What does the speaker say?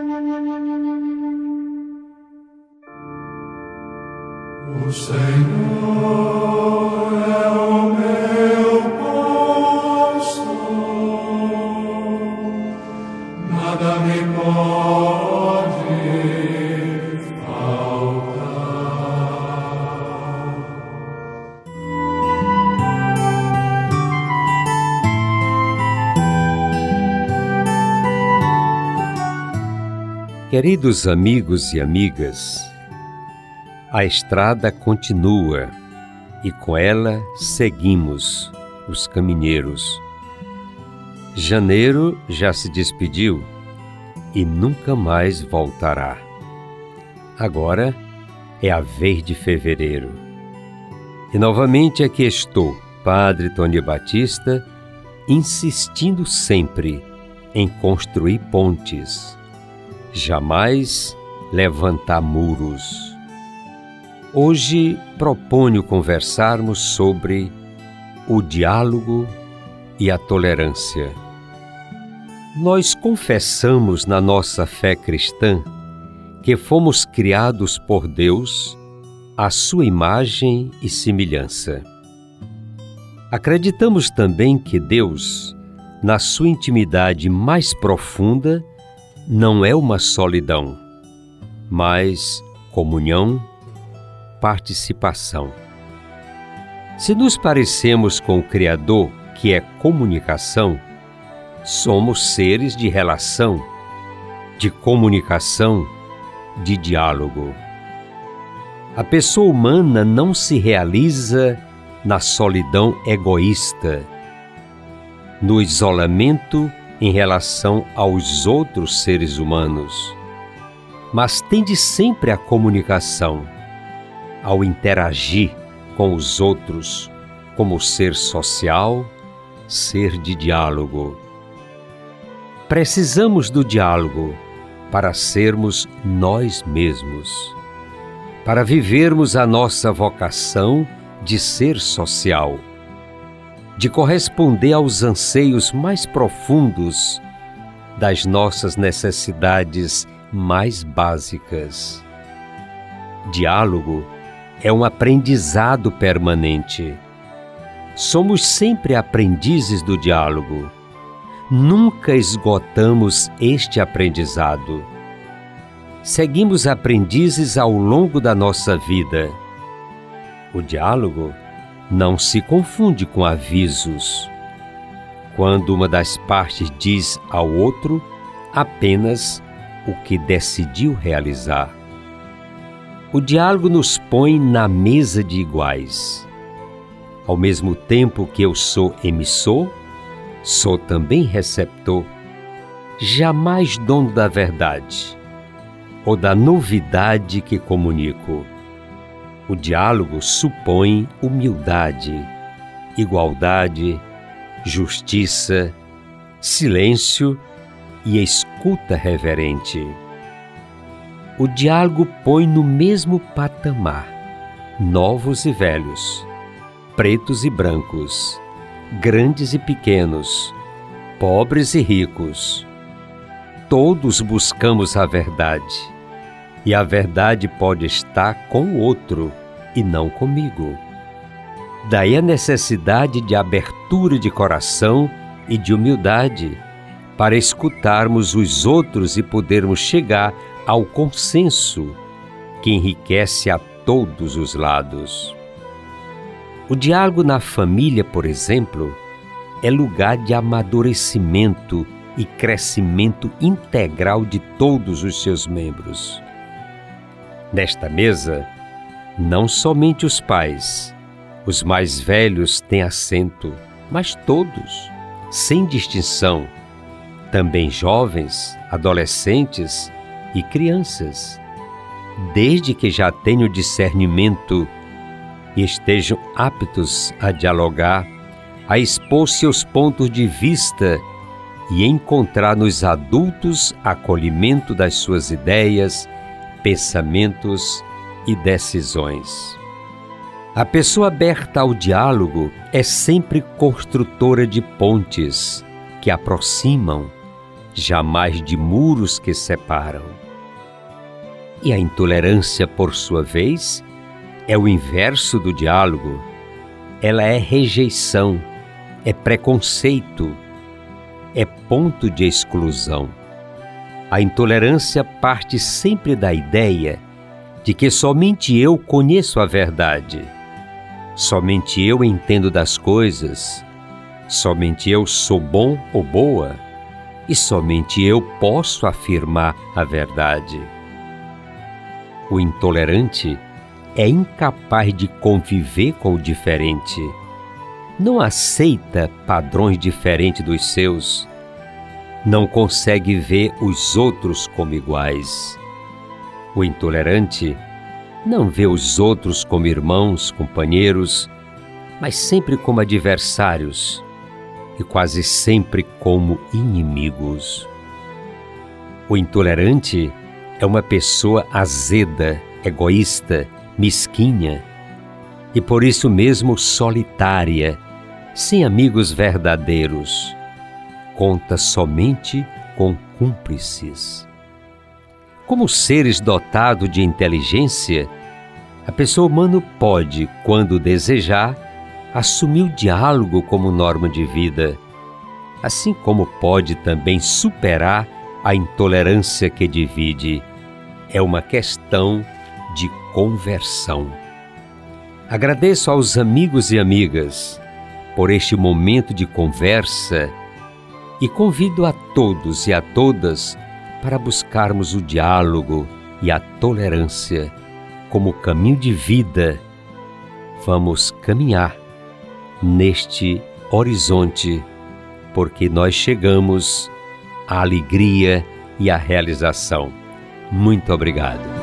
O Senhor é o meu pastor, nada me pode Queridos amigos e amigas, a estrada continua e com ela seguimos, os caminheiros. Janeiro já se despediu e nunca mais voltará. Agora é a vez de fevereiro. E novamente aqui estou, Padre Tony Batista, insistindo sempre em construir pontes, jamais levantar muros. Hoje proponho conversarmos sobre o diálogo e a tolerância. Nós confessamos na nossa fé cristã que fomos criados por Deus à sua imagem e semelhança. Acreditamos também que Deus, na sua intimidade mais profunda, não é uma solidão, mas comunhão participação. Se nos parecemos com o Criador, que é comunicação, somos seres de relação, de comunicação, de diálogo. A pessoa humana não se realiza na solidão egoísta, no isolamento em relação aos outros seres humanos, mas tende sempre a comunicação. Ao interagir com os outros como ser social, ser de diálogo. Precisamos do diálogo para sermos nós mesmos, para vivermos a nossa vocação de ser social, de corresponder aos anseios mais profundos das nossas necessidades mais básicas. Diálogo é um aprendizado permanente. Somos sempre aprendizes do diálogo. Nunca esgotamos este aprendizado. Seguimos aprendizes ao longo da nossa vida. O diálogo não se confunde com avisos. Quando uma das partes diz ao outro apenas o que decidiu realizar. O diálogo nos põe na mesa de iguais. Ao mesmo tempo que eu sou emissor, sou também receptor, jamais dono da verdade ou da novidade que comunico. O diálogo supõe humildade, igualdade, justiça, silêncio e escuta reverente o diálogo põe no mesmo patamar novos e velhos, pretos e brancos, grandes e pequenos, pobres e ricos. Todos buscamos a verdade, e a verdade pode estar com o outro e não comigo. Daí a necessidade de abertura de coração e de humildade para escutarmos os outros e podermos chegar ao consenso que enriquece a todos os lados. O diálogo na família, por exemplo, é lugar de amadurecimento e crescimento integral de todos os seus membros. Nesta mesa, não somente os pais, os mais velhos têm assento, mas todos, sem distinção, também jovens, adolescentes e crianças, desde que já tenham discernimento e estejam aptos a dialogar, a expor seus pontos de vista e encontrar nos adultos acolhimento das suas ideias, pensamentos e decisões. A pessoa aberta ao diálogo é sempre construtora de pontes que aproximam jamais de muros que separam. E a intolerância, por sua vez, é o inverso do diálogo. Ela é rejeição, é preconceito, é ponto de exclusão. A intolerância parte sempre da ideia de que somente eu conheço a verdade, somente eu entendo das coisas, somente eu sou bom ou boa e somente eu posso afirmar a verdade. O intolerante é incapaz de conviver com o diferente. Não aceita padrões diferentes dos seus. Não consegue ver os outros como iguais. O intolerante não vê os outros como irmãos, companheiros, mas sempre como adversários e quase sempre como inimigos. O intolerante é uma pessoa azeda, egoísta, mesquinha e por isso mesmo solitária, sem amigos verdadeiros. Conta somente com cúmplices. Como seres dotados de inteligência, a pessoa humana pode, quando desejar, assumir o diálogo como norma de vida, assim como pode também superar a intolerância que divide. É uma questão de conversão. Agradeço aos amigos e amigas por este momento de conversa e convido a todos e a todas para buscarmos o diálogo e a tolerância como caminho de vida. Vamos caminhar neste horizonte, porque nós chegamos à alegria e à realização. Muito obrigado.